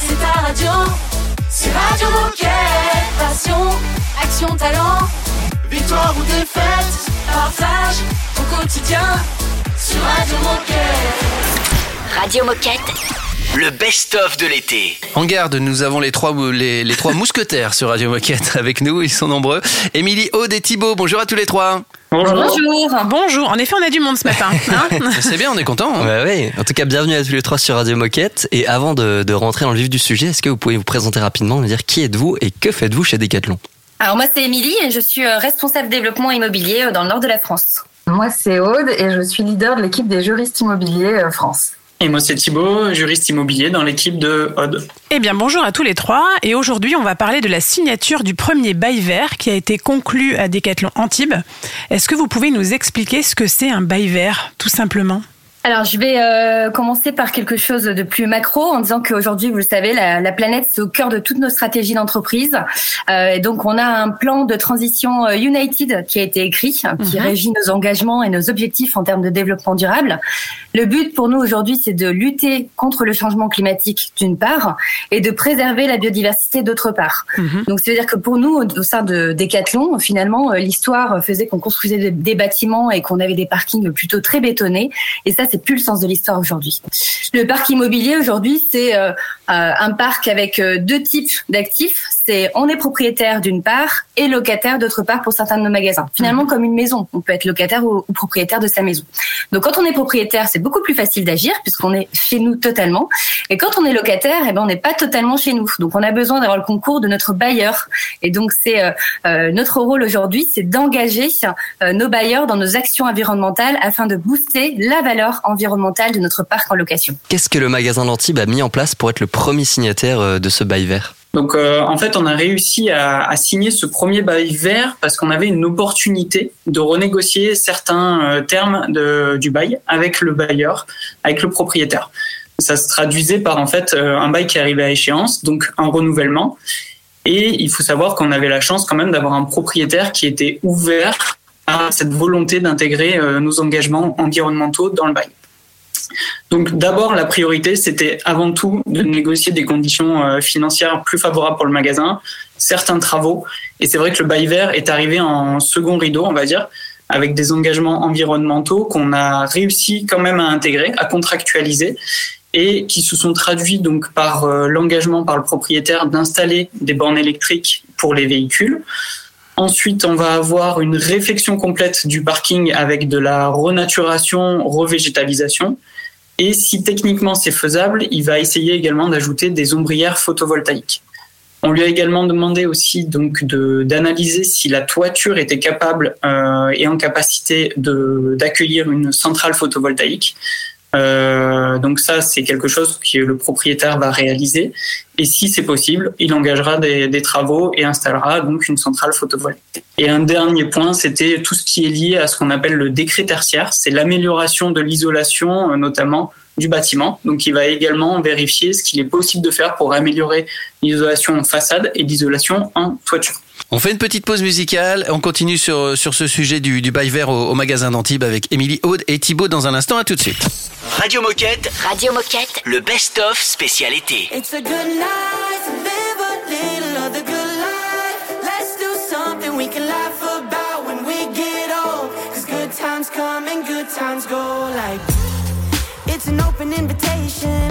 c'est ta radio. C'est Radio Moquette. Passion, action, talent. Victoire ou défaite, partage au quotidien sur Radio Moquette. Radio Moquette. Le best-of de l'été. En garde, nous avons les trois, les, les trois mousquetaires sur Radio Moquette avec nous, ils sont nombreux. Émilie, Aude et Thibaut, bonjour à tous les trois. Bonjour. Bonjour. En effet, on a du monde ce matin. Hein C'est bien, on est content. hein. Ouais, ouais. En tout cas, bienvenue à tous les trois sur Radio Moquette. Et avant de, de rentrer dans le vif du sujet, est-ce que vous pouvez vous présenter rapidement, nous dire qui êtes-vous et que faites-vous chez Decathlon? Alors moi c'est Émilie et je suis euh, responsable développement immobilier euh, dans le nord de la France. Moi, c'est Aude et je suis leader de l'équipe des juristes immobiliers euh, France. Et moi, c'est Thibaut, juriste immobilier dans l'équipe de Odd. Eh bien, bonjour à tous les trois. Et aujourd'hui, on va parler de la signature du premier bail vert qui a été conclu à Decathlon Antibes. Est-ce que vous pouvez nous expliquer ce que c'est un bail vert, tout simplement? Alors je vais euh, commencer par quelque chose de plus macro en disant qu'aujourd'hui, vous le savez, la, la planète c'est au cœur de toutes nos stratégies d'entreprise. Euh, et donc on a un plan de transition euh, United qui a été écrit, qui Mhm. régit nos engagements et nos objectifs en termes de développement durable. Le but pour nous aujourd'hui, c'est de lutter contre le changement climatique d'une part et de préserver la biodiversité d'autre part. Mhm. Donc, ça veut dire que pour nous, au sein de Decathlon, finalement, l'histoire faisait qu'on construisait des- des bâtiments et qu'on avait des parkings plutôt très bétonnés. Et ça, c'est plus le sens de l'histoire aujourd'hui. Le parc immobilier aujourd'hui, c'est euh, euh, un parc avec euh, deux types d'actifs. C'est on est propriétaire d'une part et locataire d'autre part pour certains de nos magasins. Finalement, comme une maison, on peut être locataire ou, ou propriétaire de sa maison. Donc, quand on est propriétaire, c'est beaucoup plus facile d'agir puisqu'on est chez nous totalement. Et quand on est locataire, eh ben, on n'est pas totalement chez nous. Donc, on a besoin d'avoir le concours de notre bailleur. Et donc, c'est euh, euh, notre rôle aujourd'hui, c'est d'engager nos bailleurs dans nos actions environnementales afin de booster la valeur environnementale de notre parc en location. Qu'est-ce que le magasin d'Antibes a mis en place pour être le premier signataire euh, de ce bail vert? Donc, euh, en fait, on a réussi à, à signer ce premier bail vert parce qu'on avait une opportunité de renégocier certains euh, termes de, du bail avec le bailleur, avec le propriétaire. Ça se traduisait par en fait euh, un bail qui arrivait à échéance, donc un renouvellement. Et il faut savoir qu'on avait la chance quand même d'avoir un propriétaire qui était ouvert à cette volonté d'intégrer euh, nos engagements environnementaux dans le bail. Donc d'abord, la priorité, c'était avant tout de négocier des conditions euh, financières plus favorables pour le magasin, certains travaux. Et c'est vrai que le bail vert est arrivé en second rideau, on va dire, avec des engagements environnementaux qu'on a réussi quand même à intégrer, à contractualiser et qui se sont traduits donc par euh, l'engagement par le propriétaire d'installer des bornes électriques pour les véhicules. Ensuite, on va avoir une réflexion complète du parking avec de la renaturation, revégétalisation. Et si techniquement c'est faisable, il va essayer également d'ajouter des ombrières photovoltaïques. On lui a également demandé aussi d'analyser si la toiture était capable euh, et en capacité d'accueillir une centrale photovoltaïque. Euh, donc ça, c'est quelque chose que le propriétaire va réaliser. Et si c'est possible, il engagera des, des travaux et installera donc une centrale photovoltaïque. Et un dernier point, c'était tout ce qui est lié à ce qu'on appelle le décret tertiaire. C'est l'amélioration de l'isolation, euh, notamment du bâtiment. Donc, il va également vérifier ce qu'il est possible de faire pour améliorer l'isolation en façade et l'isolation en toiture. On fait une petite pause musicale. On continue sur, sur ce sujet du, du bail vert au, au magasin d'Antibes avec Émilie Aude et Thibaut dans un instant. À tout de suite. Radio Moquette, Radio Moquette. le best-of spécial été. It's a good night to live a little of the good life. Let's do something we can laugh about when we get old. Cause good times come and good times go like. It's an open invitation.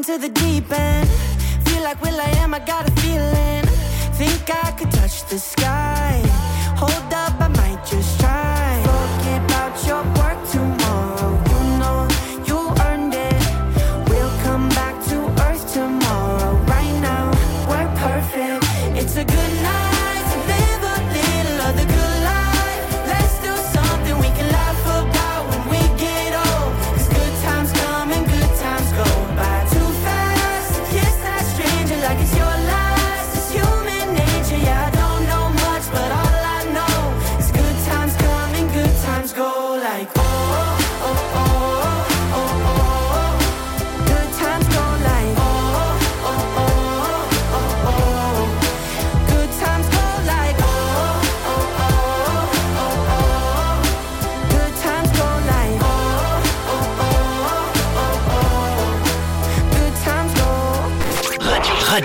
into the deep end. Feel like Will I am, I got a feeling. Think I could touch the sky.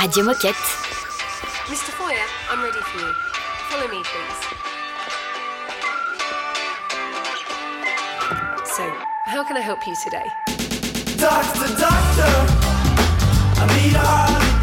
Radio Moquette. Mr. Foyer, I'm ready for you. Follow me, please. So, how can I help you today? Doctor, doctor, I need a heart.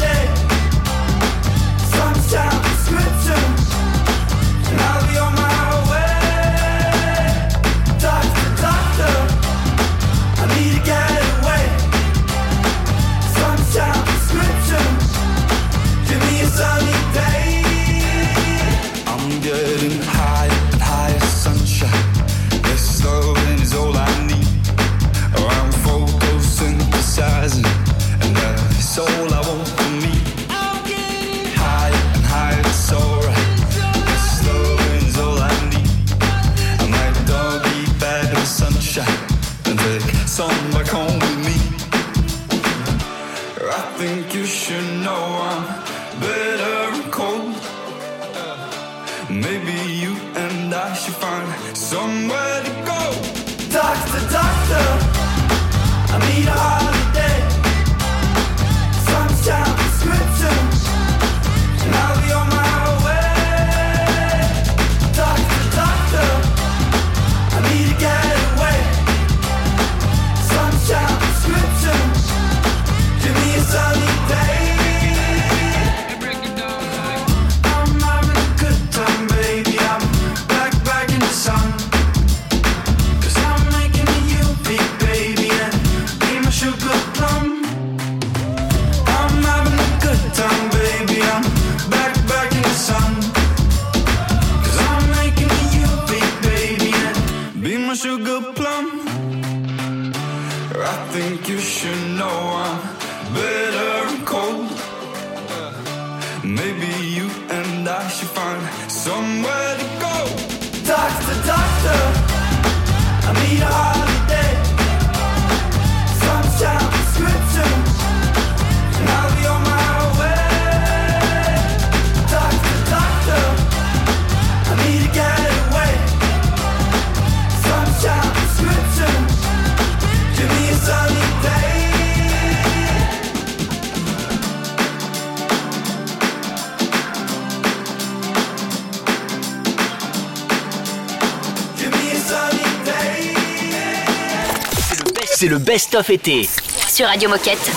Best-of été. Sur Radio Moquette.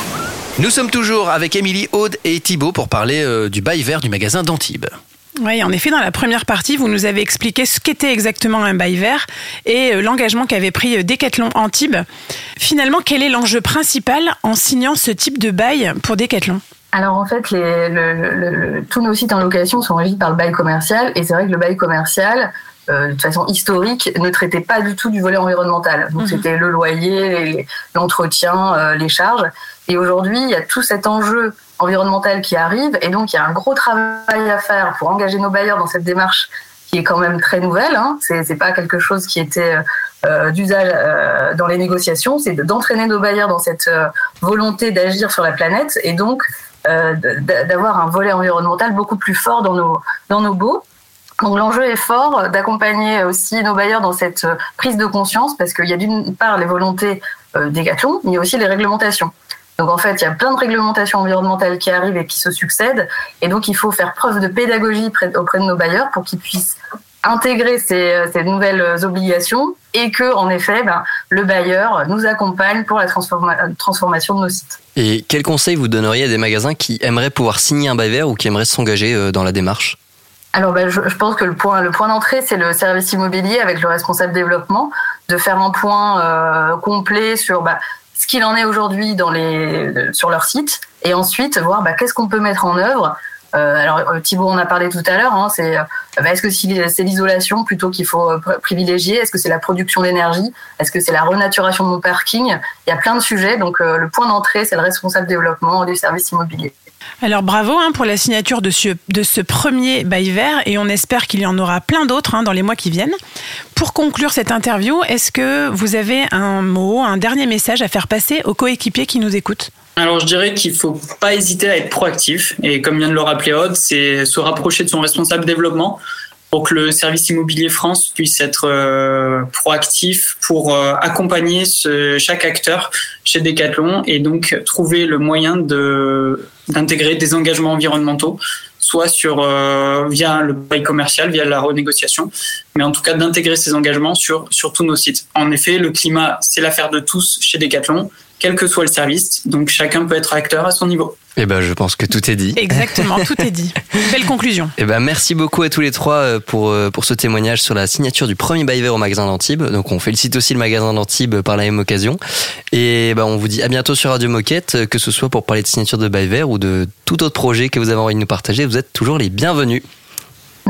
Nous sommes toujours avec Émilie, Aude et Thibaut pour parler euh, du bail vert du magasin d'Antibes. Oui, en effet, dans la première partie, vous nous avez expliqué ce qu'était exactement un bail vert et euh, l'engagement qu'avait pris euh, Decathlon Antibes. Finalement, quel est l'enjeu principal en signant ce type de bail pour Decathlon? Alors en fait, les, le, le- le- tous nos sites en location sont régis par le bail commercial et c'est vrai que le bail commercial, euh, de façon historique, ne traitait pas du tout du volet environnemental. Donc Mhm. c'était le loyer, les- l'entretien, euh, les charges. Et aujourd'hui, il y a tout cet enjeu environnemental qui arrive et donc il y a un gros travail à faire pour engager nos bailleurs dans cette démarche qui est quand même très nouvelle. Hein. C'est pas quelque chose qui était euh, d'usage euh, dans les négociations, c'est de- d'entraîner nos bailleurs dans cette euh, volonté d'agir sur la planète et donc euh, d'avoir un volet environnemental beaucoup plus fort dans nos dans nos baux. Donc l'enjeu est fort d'accompagner aussi nos bailleurs dans cette euh, prise de conscience parce qu'il y a d'une part les volontés euh, mais il y a aussi les réglementations. Donc en fait, il y a plein de réglementations environnementales qui arrivent et qui se succèdent, et donc il faut faire preuve de pédagogie près- auprès de nos bailleurs pour qu'ils puissent intégrer ces, euh, nouvelles obligations et que en effet, ben, le bailleur nous accompagne pour la transforma- transformation de nos sites. Et quel conseil vous donneriez à des magasins qui aimeraient pouvoir signer un bail vert ou qui aimeraient s'engager dans la démarche? Alors, ben, je, pense que le point, le point d'entrée, c'est le service immobilier avec le responsable développement, de faire un point euh, complet sur bah, ce qu'il en est aujourd'hui dans les sur leur site, et ensuite voir bah, qu'est-ce qu'on peut mettre en œuvre. Euh, alors euh, Thibault en a parlé tout à l'heure. Hein, c'est bah, est-ce que c'est l'isolation plutôt qu'il faut pr- privilégier? Est-ce que c'est la production d'énergie? Est-ce que c'est la renaturation de nos parkings Il y a plein de sujets. Donc le point d'entrée, c'est le responsable développement du service immobilier. Alors bravo hein, pour la signature de ce, premier bail vert et on espère qu'il y en aura plein d'autres hein, dans les mois qui viennent. Pour conclure cette interview, est-ce que vous avez un mot, un dernier message à faire passer aux coéquipiers qui nous écoutent? Alors je dirais qu'il faut pas hésiter à être proactif et comme vient de le rappeler Aude, c'est se rapprocher de son responsable développement pour que le service immobilier France puisse être euh, proactif pour euh, accompagner chaque acteur chez Decathlon et donc trouver le moyen de d'intégrer des engagements environnementaux soit sur euh, via le bail commercial, via la renégociation, mais en tout cas d'intégrer ces engagements sur sur tous nos sites. En effet, le climat, c'est l'affaire de tous chez Decathlon, quel que soit le service, donc chacun peut être acteur à son niveau. Eh ben, je pense que tout est dit. Exactement, tout est dit. Belle conclusion. Eh ben, merci beaucoup à tous les trois euh, pour, euh, pour ce témoignage sur la signature du premier bail vert au magasin d'Antibes. Donc, on félicite aussi le magasin d'Antibes par la même occasion. Et ben, on vous dit à bientôt sur Radio Moquette, euh, que ce soit pour parler de signature de bail vert ou de tout autre projet que vous avez envie de nous partager. Vous êtes toujours les bienvenus.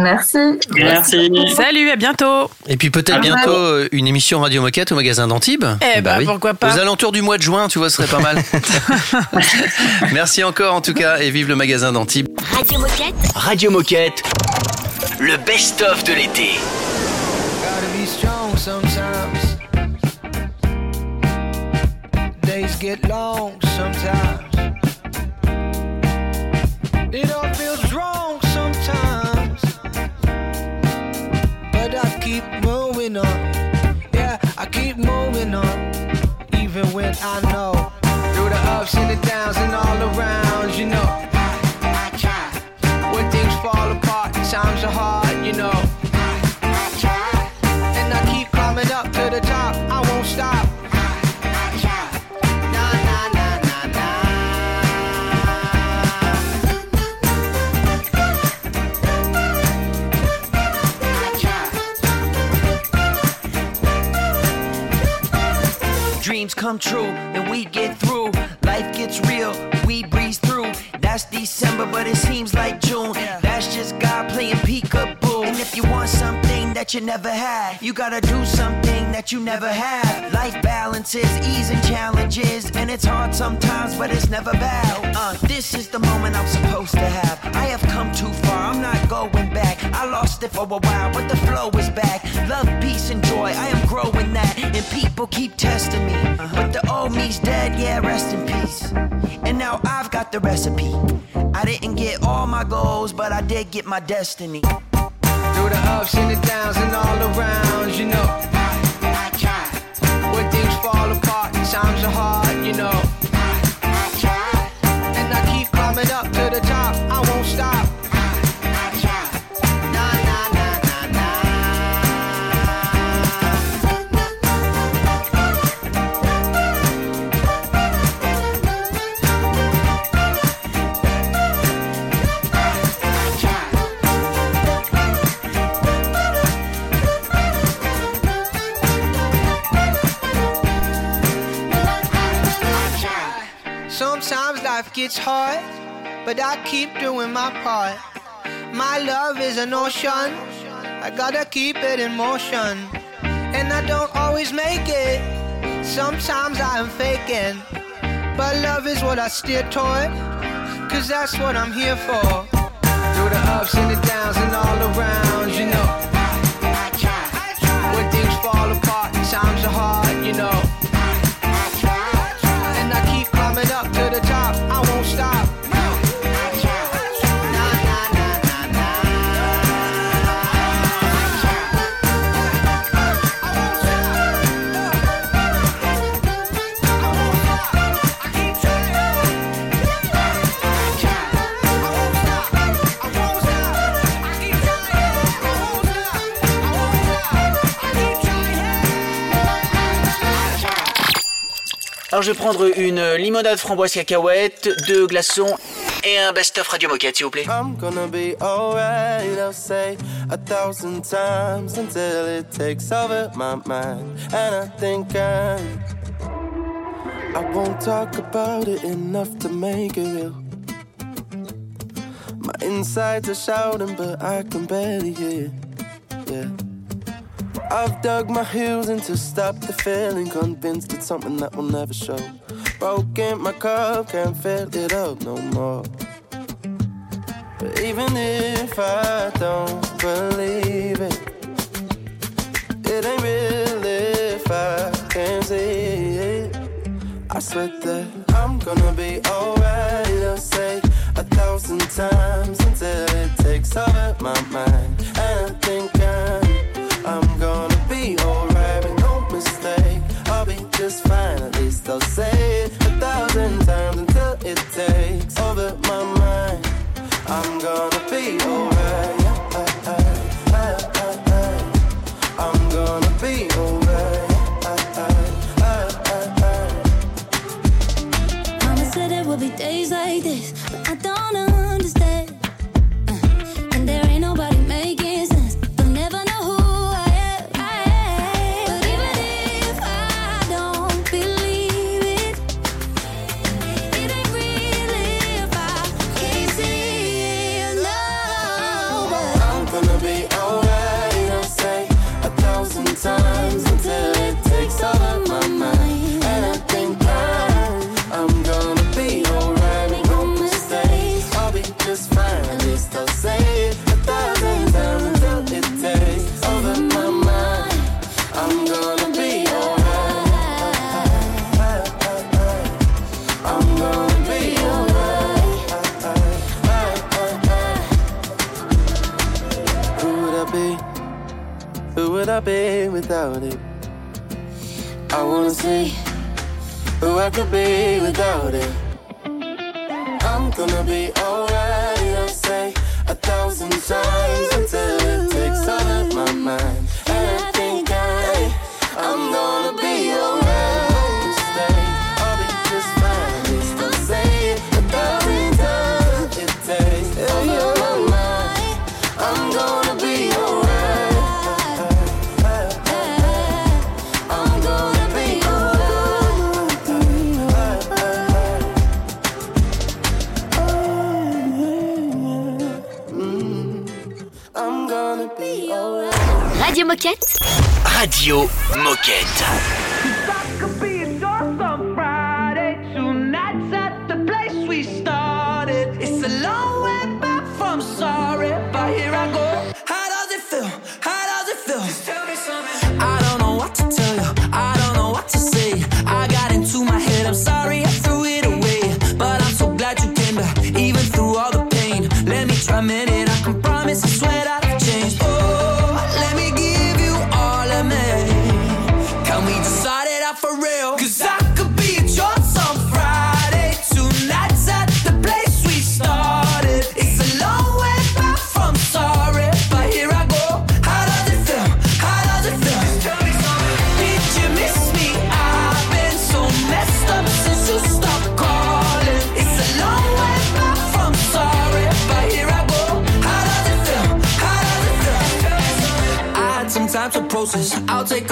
Merci. Merci. Salut, à bientôt. Et puis peut-être bientôt. bientôt euh, une émission Radio Moquette au magasin d'Antibes. Eh bah ben oui. pourquoi Aux pas alentours du mois de juin, tu vois, ce serait pas mal. Merci encore en tout cas et vive le magasin d'Antibes. Radio Moquette. Radio Moquette. Le best-of de l'été. Gotta be strong sometimes. days get long sometimes. It all feels wrong moving on. Yeah, I keep moving on. Even when I know. Through the ups and the downs and all around, you know. Dreams come true and we get through. Life gets real, we breeze through. That's December, but it seems like June. That's just God playing peekaboo. And if you want something that you never had, you gotta do something that you never had. Life balances, ease and challenges, and it's hard sometimes, but it's never bad. Uh, this is the moment I'm supposed to have. I have come too far, I'm not going back. I lost it for a while, but the flow is back. Love, peace, and joy, I am growing that. And people keep testing me. But the old me's dead, yeah, rest in peace. And now I've got the recipe. I didn't get all my goals, but I did get my destiny. Through the ups and the downs and all around, you know. I, I try. When things fall apart, times are hard, you know. Life gets hard, but I keep doing my part. My love is an ocean, I gotta keep it in motion. And I don't always make it, sometimes I am faking. But love is what I steer toward, cause that's what I'm here for. Through the ups and the downs and all around, you know. I, I try. When things fall apart, times are hard, you know. Alors je vais prendre une limonade framboise cacahuète, deux glaçons et un best-of Radio Moquette, s'il vous plaît. I'm gonna be alright, I'll say a thousand times until it takes over my mind. And I think I'm. I won't talk about it enough to make it real. My insides are shouting, but I can barely hear. Yeah. I've dug my heels in to stop the feeling, convinced it's something that will never show. Broken my cup, can't fill it up no more. But even if I don't believe it, it ain't real if I can't see it. I swear that I'm gonna be alright. I'll say a thousand times until it takes over my mind. And I think I'll say it a thousand times until it takes over my mind. I'm gonna be alright. Without it? I wanna see who I could be without it. I'm gonna be Moquette. Time to process. I'll take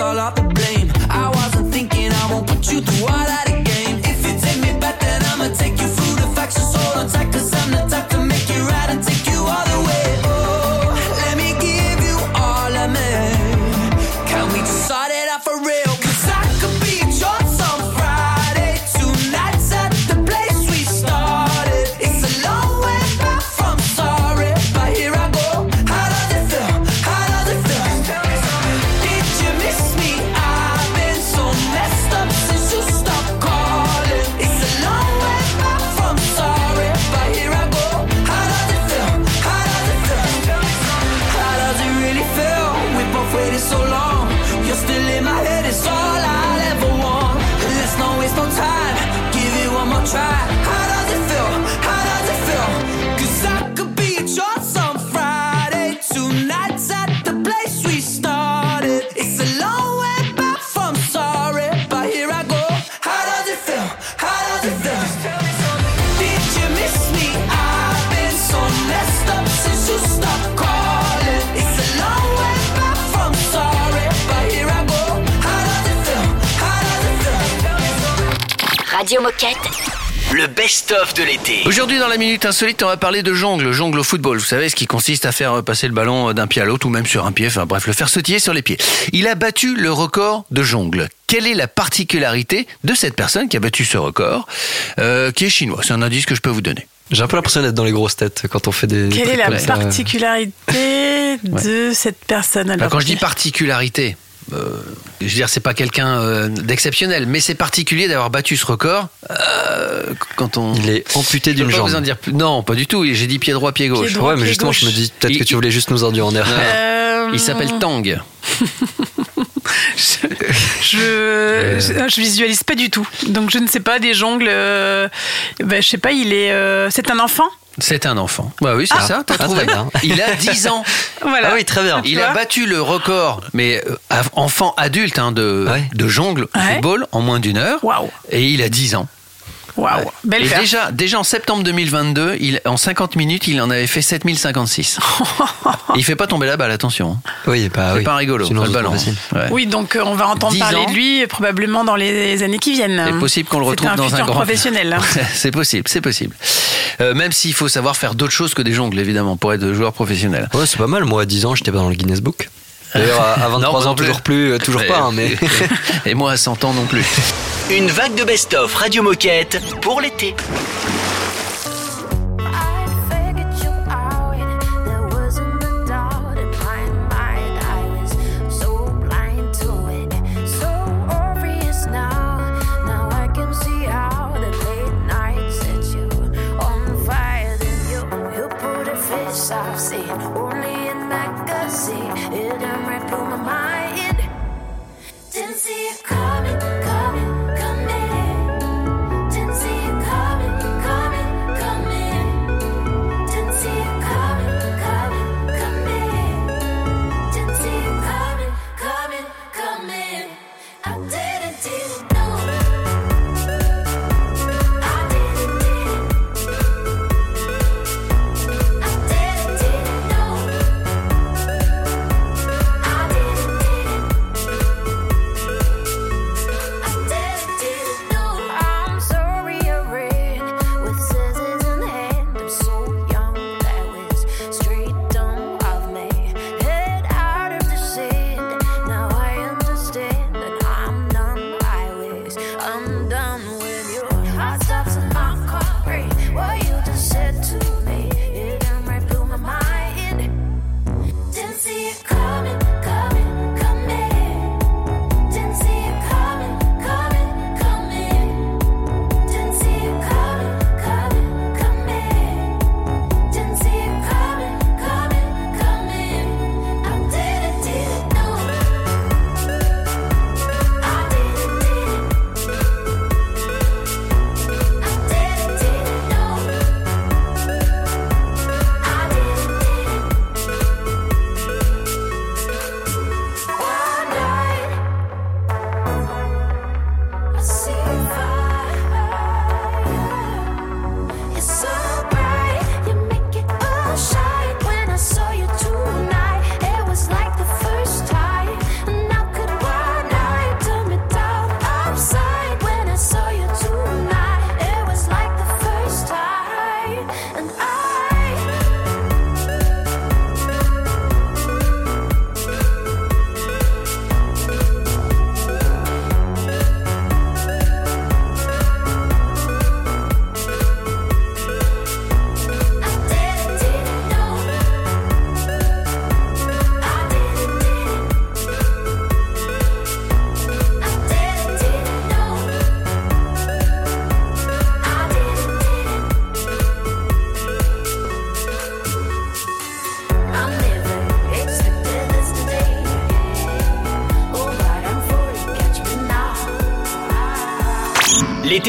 Aujourd'hui, dans la minute insolite, on va parler de jongle, jongle au football. Vous savez, ce qui consiste à faire passer le ballon d'un pied à l'autre ou même sur un pied, enfin bref, le faire sautiller sur les pieds. Il a battu le record de jongle. Quelle est la particularité de cette personne qui a battu ce record, euh, qui est chinois? C'est un indice que je peux vous donner. J'ai un peu l'impression d'être dans les grosses têtes quand on fait des. Quelle est la particularité de cette personne alors Bah, quand je dis particularité, euh, je veux dire, c'est pas quelqu'un euh, d'exceptionnel, mais c'est particulier d'avoir battu ce record. euh, quand on. Il est amputé d'une jambe. vous en dire plus. Non, pas du tout. J'ai dit pied droit, pied gauche. Pied droit, ouais, mais justement, gauche. je me dis peut-être que tu voulais juste nous induire en erreur. Euh, Il s'appelle Tang. Je, je, je visualise pas du tout. Donc je ne sais pas des jongles. euh, ben, je sais pas. Il est. euh, c'est un enfant? C'est un enfant. Bah oui, c'est Ah. ça, t'as Ah, trouvé. bien. Il a 10 ans. Voilà. Ah oui, très bien. Il a battu le record, mais euh, enfant adulte, hein, de, Ouais. de jongle Ouais. football en moins d'une heure. Waouh. Et il a 10 ans. Waouh. Belle Et déjà, déjà en septembre 2022, il, en 50 minutes, il en avait fait 7056. il fait pas tomber la balle, attention. hein. Oui, bah C'est oui. pas rigolo, Sinon, pas le ballon. Ouais. Oui, donc euh, on va entendre 10 parler ans. de lui euh, probablement dans les années qui viennent. C'est possible qu'on le retrouve un dans un grand professionnel. hein. c'est possible, c'est possible. Euh, même s'il faut savoir faire d'autres choses que des jongles, évidemment, pour être joueur professionnel. Ouais, c'est pas mal. Moi, à 10 ans, j'étais pas dans le Guinness Book. D'ailleurs, à- à 23 Non, ans, plus. toujours plus, euh, toujours pas, hein, mais. Et moi à 100 ans non plus. Une vague de best-of Radio Moquette pour l'été. coming.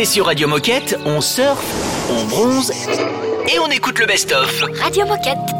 Sur Radio Moquette, on surfe, on bronze et on écoute le best-of. Radio Moquette.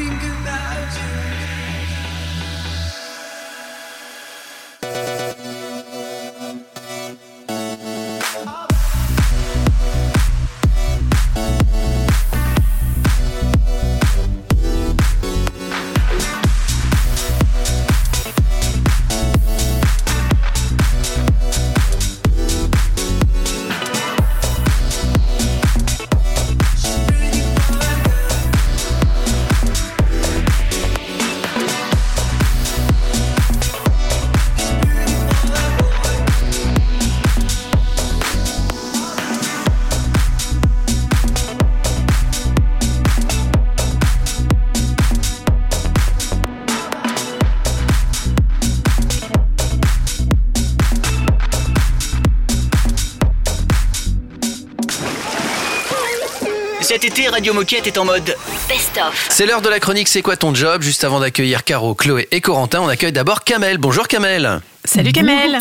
finger Radio Moquette est en mode Best-of. C'est l'heure de la chronique C'est quoi ton job Juste avant d'accueillir Caro, Chloé et Corentin, on accueille d'abord Kamel. Bonjour Kamel. Salut Kamel.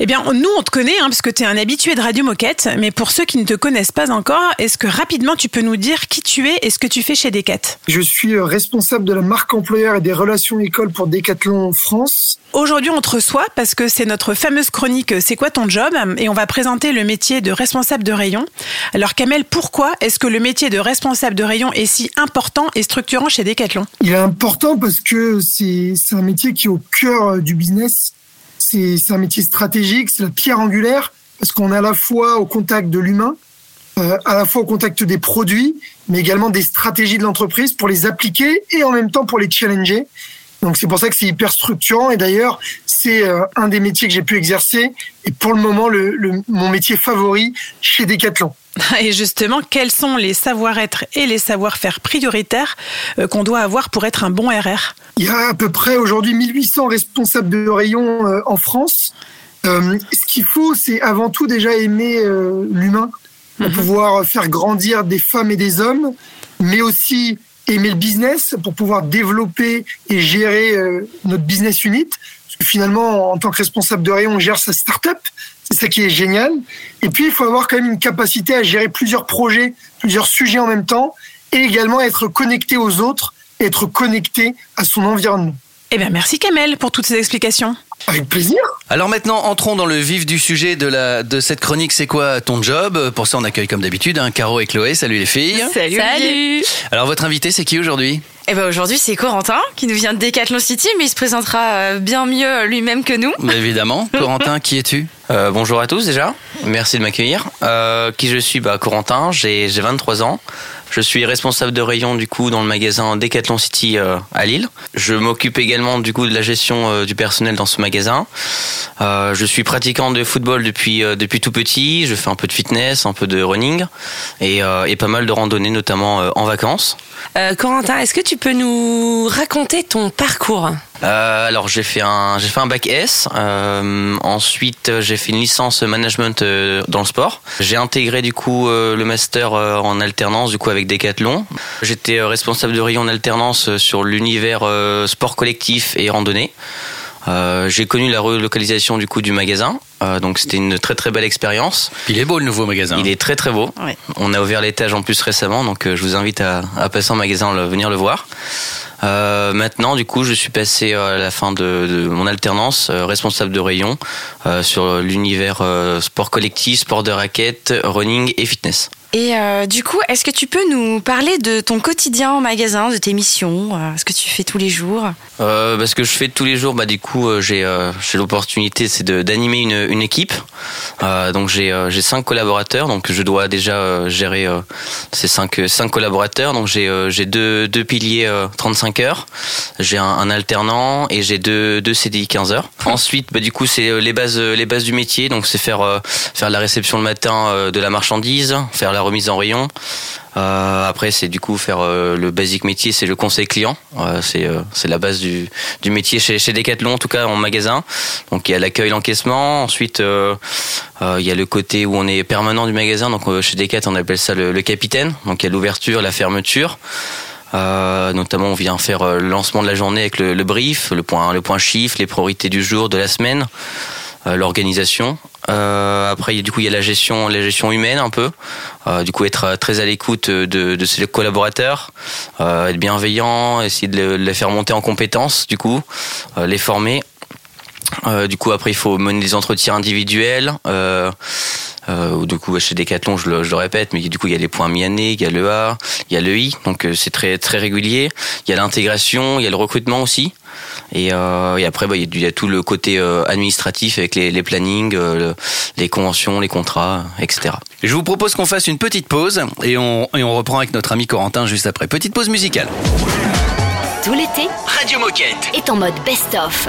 Eh bien, nous, on te connaît, hein, parce que tu es un habitué de Radio Moquette. Mais pour ceux qui ne te connaissent pas encore, est-ce que rapidement tu peux nous dire qui tu es et ce que tu fais chez Decat Je suis euh, responsable de la marque employeur et des relations écoles pour Decathlon France. Aujourd'hui, on te reçoit parce que c'est notre fameuse chronique C'est quoi ton job? Et on va présenter le métier de responsable de rayon. Alors, Kamel, pourquoi est-ce que le métier de responsable de rayon est si important et structurant chez Decathlon? Il est important parce que c'est un métier qui est au cœur euh, du business. C'est un métier stratégique, c'est la pierre angulaire parce qu'on est à la fois au contact de l'humain, euh, à la fois au contact des produits, mais également des stratégies de l'entreprise pour les appliquer et en même temps pour les challenger. Donc c'est pour ça que c'est hyper structurant et d'ailleurs c'est euh, un des métiers que j'ai pu exercer et pour le moment le, le- mon métier favori chez Decathlon. Et justement, quels sont les savoir-être et les savoir-faire prioritaires euh, qu'on doit avoir pour être un bon RR Il y a à peu près aujourd'hui 1800 responsables de rayon euh, en France. Euh, ce qu'il faut, c'est avant tout déjà aimer euh, l'humain, pour pouvoir faire grandir des femmes et des hommes, mais aussi aimer le business pour pouvoir développer et gérer euh, notre business unit. Finalement, en tant que responsable de rayon, on gère sa start-up. C'est ça qui est génial. Et puis, il faut avoir quand même une capacité à gérer plusieurs projets, plusieurs sujets en même temps, et également être connecté aux autres, être connecté à son environnement. Eh bien, merci Kamel pour toutes ces explications. Avec plaisir. Alors maintenant, entrons dans le vif du sujet de, la, de cette chronique C'est quoi ton job? Pour ça, on accueille comme d'habitude hein, Caro et Chloé. Salut les filles. Salut. Salut. Alors votre invité, c'est qui aujourd'hui? Et ben aujourd'hui c'est Corentin qui nous vient de Decathlon City, mais il se présentera euh, bien mieux lui-même que nous. Bah, Évidemment. Corentin, qui es-tu? Euh, bonjour à tous déjà, merci de m'accueillir. Euh, qui je suis? Bah, Corentin, j'ai j'ai 23 ans. Je suis responsable de rayon du coup dans le magasin Decathlon City euh, à Lille. Je m'occupe également du coup de la gestion euh, du personnel dans ce magasin. Euh, je suis pratiquant de football depuis depuis tout petit. Je fais un peu de fitness, un peu de running et, et pas mal de randonnées notamment en vacances. Corentin, est-ce que tu peux nous raconter ton parcours? Euh, alors j'ai fait un j'ai fait un bac S. Euh, ensuite j'ai fait une licence management euh, dans le sport. J'ai intégré du coup euh, le master euh, en alternance du coup avec Decathlon. J'étais euh, responsable de rayon en alternance euh, sur l'univers euh, sport collectif et randonnée. Euh, j'ai connu la relocalisation du coup du magasin, Euh, donc c'était une très très belle expérience. Il est beau le nouveau magasin. Il est très très beau. On a ouvert l'étage en plus récemment, donc euh, je vous invite à, à passer en magasin, le- venir le voir. Euh, maintenant, du coup, je suis passé euh, à la fin de, de mon alternance euh, responsable de rayon euh, sur l'univers euh, sport collectif, sport de raquette, running et fitness. Et euh, du coup, est-ce que tu peux nous parler de ton quotidien en magasin, de tes missions, euh, ce que tu fais tous les jours? Euh, bah, ce que je fais tous les jours, bah, du coup, euh, j'ai l'opportunité, c'est d'animer une, une équipe. Donc j'ai cinq collaborateurs, donc je dois déjà gérer ces cinq cinq collaborateurs. Donc j'ai deux deux piliers euh, 35 heures, j'ai un, un alternant et j'ai deux deux CDI 15 heures. Ensuite, bah, du coup, c'est les bases les bases du métier. Donc c'est faire faire la réception le matin de la marchandise, faire la remise en rayon. Euh, après, c'est du coup faire euh, le basic métier, c'est le conseil client. Euh, c'est euh, c'est la base du, du métier chez, chez Decathlon, en tout cas en magasin. Donc il y a l'accueil, l'encaissement. Ensuite, il y a le côté où on est permanent du magasin. Donc chez Decathlon, on appelle ça le, capitaine. Donc il y a l'ouverture, la fermeture. Notamment, on vient faire le lancement de la journée avec le, le brief, le point, le point chiffre, les priorités du jour, de la semaine, l'organisation. Euh, après, du coup, il y a la gestion, la gestion humaine un peu. Euh, du coup, être euh, très à l'écoute de, de ses collaborateurs, euh, être bienveillant, essayer de les, faire monter en compétences, du coup, euh, les former. Euh, du coup, après, il faut mener des entretiens individuels. Euh, ou du coup, chez Decathlon, je le, je le répète, mais du coup, il y a les points mi-année, il y a le A, il y a le I, donc euh, c'est très très régulier. Il y a l'intégration, il y a le recrutement aussi. Et, euh, et après, bah, il y a tout le côté euh, administratif avec les, les plannings, euh, le- les conventions, les contrats, etc. Je vous propose qu'on fasse une petite pause et on, et on reprend avec notre ami Corentin juste après. Petite pause musicale. Tout l'été, Radio Moquette. est en mode best-of.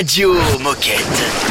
Radio Moquette.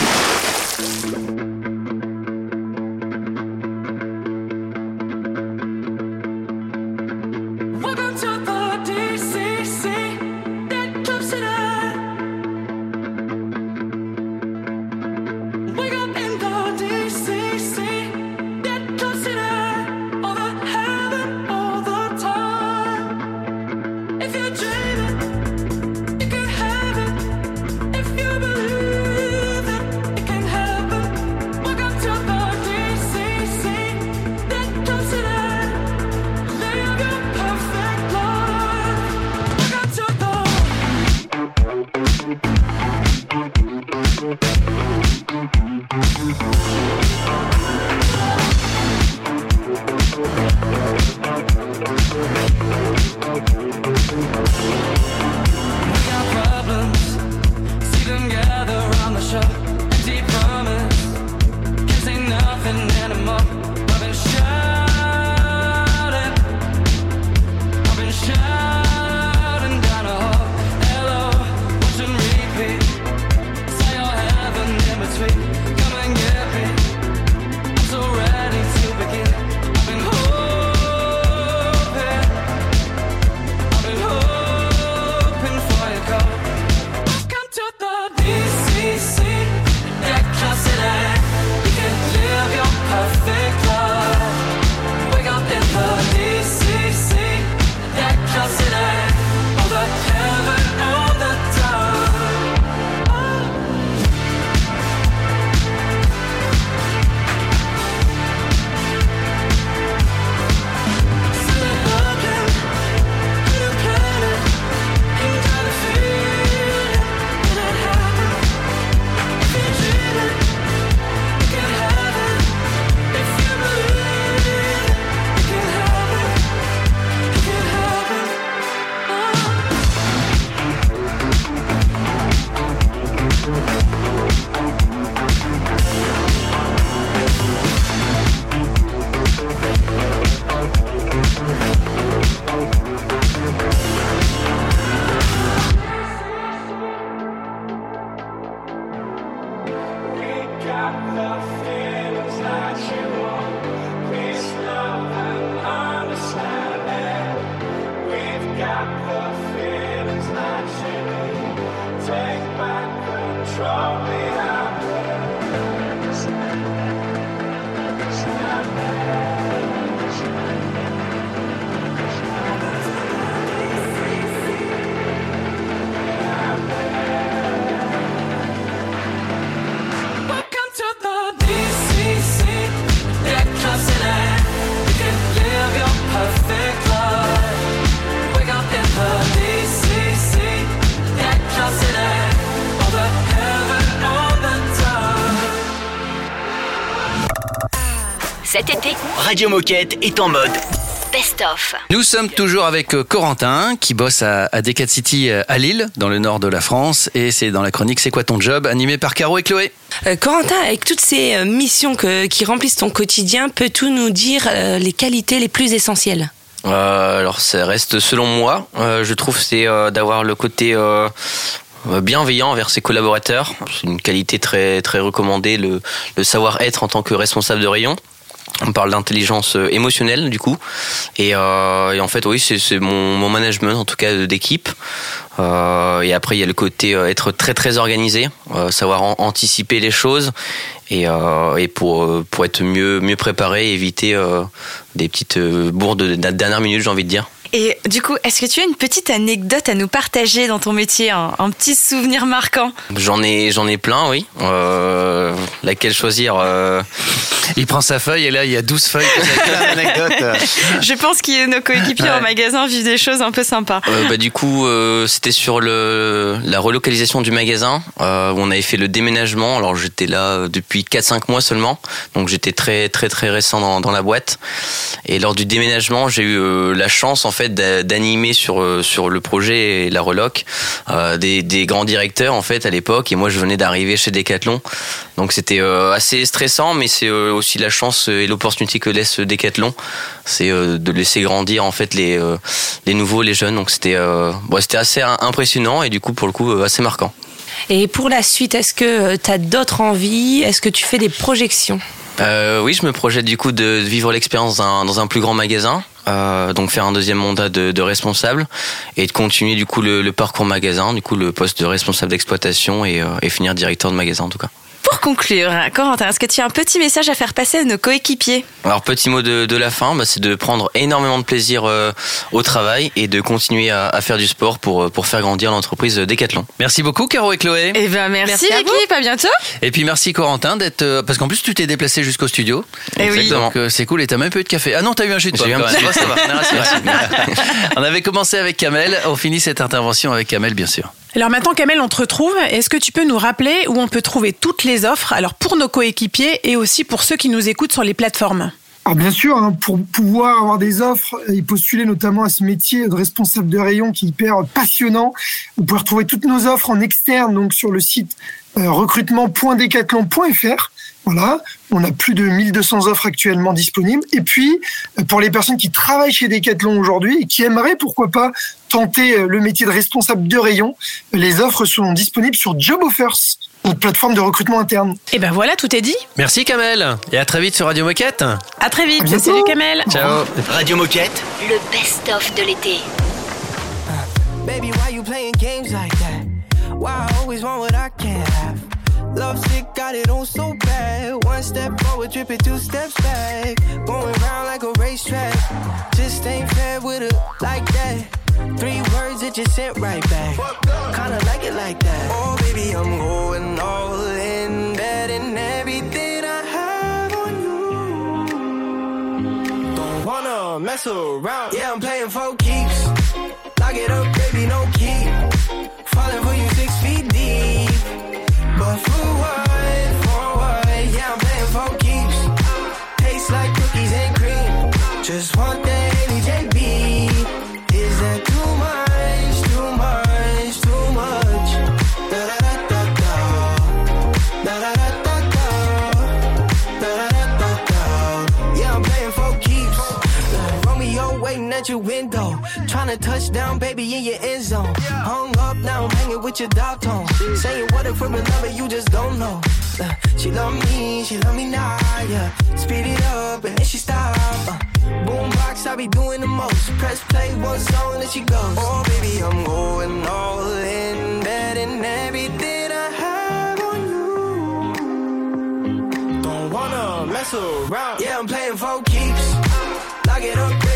Radio Moquette est en mode best-of. Nous sommes toujours avec euh, Corentin qui bosse à, à Decat City euh, à Lille, dans le nord de la France, et c'est dans la chronique C'est quoi ton job, animé par Caro et Chloé. Euh, Corentin, avec toutes ces euh, missions que- qui remplissent ton quotidien, peux-tu nous dire euh, les qualités les plus essentielles? Euh, alors ça reste selon moi, euh, je trouve c'est euh, d'avoir le côté bienveillant envers ses collaborateurs. C'est une qualité très très recommandée, le, le savoir-être en tant que responsable de rayon. On parle d'intelligence euh, émotionnelle du coup, et, euh, et en fait oui c'est mon, management en tout cas d'équipe. Euh, et après il y a le côté être très très organisé, savoir an- anticiper les choses et, et pour pour être mieux mieux préparé, éviter des petites bourdes de de dernière minute j'ai envie de dire. Et du coup, est-ce que tu as une petite anecdote à nous partager dans ton métier, un, un petit souvenir marquant? J'en ai, j'en ai plein, oui. Euh, laquelle choisir euh, Il prend sa feuille et là il y a 12 feuilles. Je pense que nos coéquipiers Ouais. en magasin vivent des choses un peu sympas. Euh, bah, du coup, euh, c'était sur le, la relocalisation du magasin euh, où on avait fait le déménagement. Alors j'étais là depuis 4-5 mois seulement, donc j'étais très très très récent dans, dans la boîte. Et lors du déménagement, j'ai eu euh, la chance en fait d'a- d'animer sur euh, sur le projet et la reloc euh, des, des grands directeurs en fait à l'époque. Et moi, je venais d'arriver chez Decathlon, donc c'était euh, assez stressant, mais c'est euh, aussi la chance et l'opportunité que laisse Decathlon, c'est de laisser grandir en fait les les nouveaux, les jeunes. Donc c'était bon, c'était assez impressionnant et du coup pour le coup assez marquant. Et pour la suite, est-ce que tu as d'autres envies? Est-ce que tu fais des projections? Euh, oui, je me projette du coup de vivre l'expérience d'un- dans un plus grand magasin, euh, donc faire un deuxième mandat de, de responsable et de continuer du coup le, le parcours magasin, du coup le poste de responsable d'exploitation et, euh, et finir directeur de magasin en tout cas. Pour conclure, Corentin, est-ce que tu as un petit message à faire passer à nos coéquipiers Alors petit mot de, de la fin, bah, c'est de prendre énormément de plaisir euh, au travail et de continuer à, à faire du sport pour, euh, pour faire grandir l'entreprise Decathlon. Merci beaucoup, Caro et Chloé. Eh ben merci, Merci à l'équipe, à bientôt. Et puis merci Corentin d'être euh, parce qu'en plus tu t'es déplacé jusqu'au studio. Eh oui. Donc euh, c'est cool et t'as même pas eu de café. Ah non t'as eu un jus de J'ai pomme. eu un petit- ça va. Merci, merci. On avait commencé avec Kamel, on finit cette intervention avec Kamel bien sûr. Alors maintenant, Kamel, on te retrouve. Est-ce que tu peux nous rappeler où on peut trouver toutes les offres, alors pour nos coéquipiers et aussi pour ceux qui nous écoutent sur les plateformes? Alors bien sûr, hein, pour pouvoir avoir des offres et postuler notamment à ce métier de responsable de rayon qui est hyper passionnant, vous pouvez retrouver toutes nos offres en externe donc sur le site euh, recrutement.decathlon.fr. Voilà, on a plus de 1200 offres actuellement disponibles. Et puis, euh, pour les personnes qui travaillent chez Decathlon aujourd'hui et qui aimeraient, pourquoi pas, tenter euh, le métier de responsable de rayon, les offres sont disponibles sur Job Offers, notre plateforme de recrutement interne. Et ben voilà, tout est dit. Merci Kamel et à très vite sur Radio Moquette. À très vite. À. Salut Kamel. Ciao. Radio Moquette. Le best-of de l'été. Baby, why you playing games like that? Why I always want what I can't have? Love sick, got it on so bad. One step forward, tripping two steps back. Going round like a racetrack. Just ain't fair with it like that. Three words that you sent right back. Kinda like it like that. Oh, baby, I'm going all in, betting everything I have on you. Don't wanna mess around. Yeah, I'm playing for keeps. Lock it up, baby, no key. Falling for you six feet deep. But for what? For what? Yeah, I'm playing for keeps. Tastes like cookies and cream. Just want that at your window. Trying to touch down, baby, in your end zone. Hung up, now I'm hanging with your dog tone. Saying what if we're in love, but you just don't know. Uh, she love me, she love me now, yeah. Speed it up and then she stop. Uh, boombox, I be doing the most. Press play, one song, and she goes. Oh, baby, I'm going all in, betting everything I have on you. Don't wanna mess around. Yeah, I'm playing for keeps. Lock it up,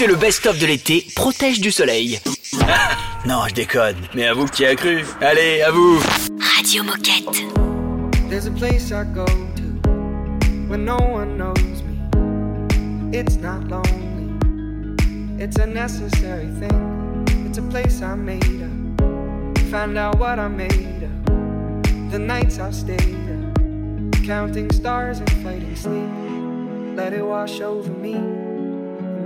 Écoutez le best-of de l'été, protège du soleil. Ah, non, je déconne, mais à vous qui a cru. Allez, à vous. Radio Moquette. There's a place I go to when no one knows me. It's not lonely, it's a necessary thing. It's a place I made up. Find out what I made of. The nights I've stayed up, counting stars and fighting sleep. Let it wash over me.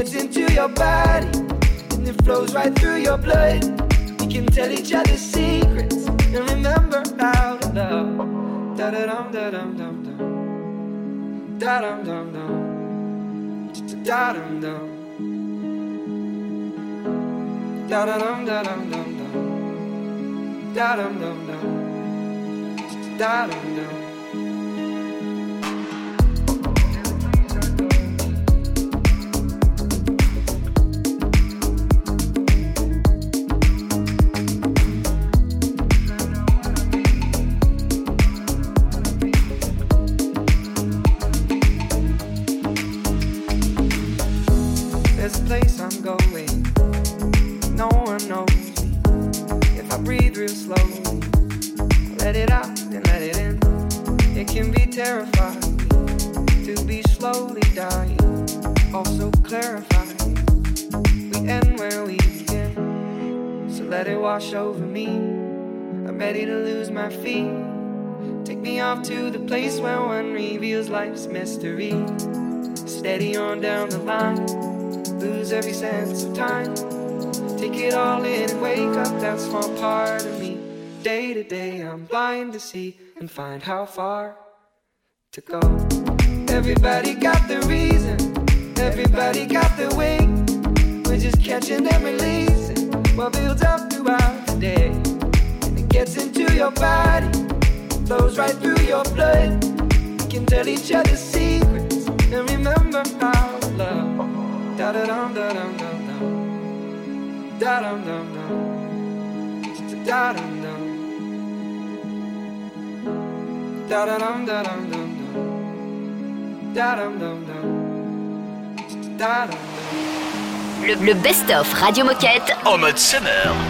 Gets into your body and it flows right through your blood. We can tell each other secrets and remember how to love. Da da dum da dum dum dum. Da dum dum dum. Da dum dum. Da da dum da dum dum dum. Da dum dum dum. Da-dum-dum. Mystery. Steady on down the line lose every sense of time. Take it all in and wake up that small part of me. Day to day, I'm blind to see and find how far to go. Everybody got the reason, everybody got the way. We're just catching and releasing what builds up throughout the day. And it gets into your body, flows right through your blood. We can tell each other secrets and remember to love. Da da dum da dum dum dum. Da dum dum dum. Da dum dum. Da da dum da dum dum dum. Da dum dum dum. Da dum Le, le best-of Radio Moquette. En mode summer.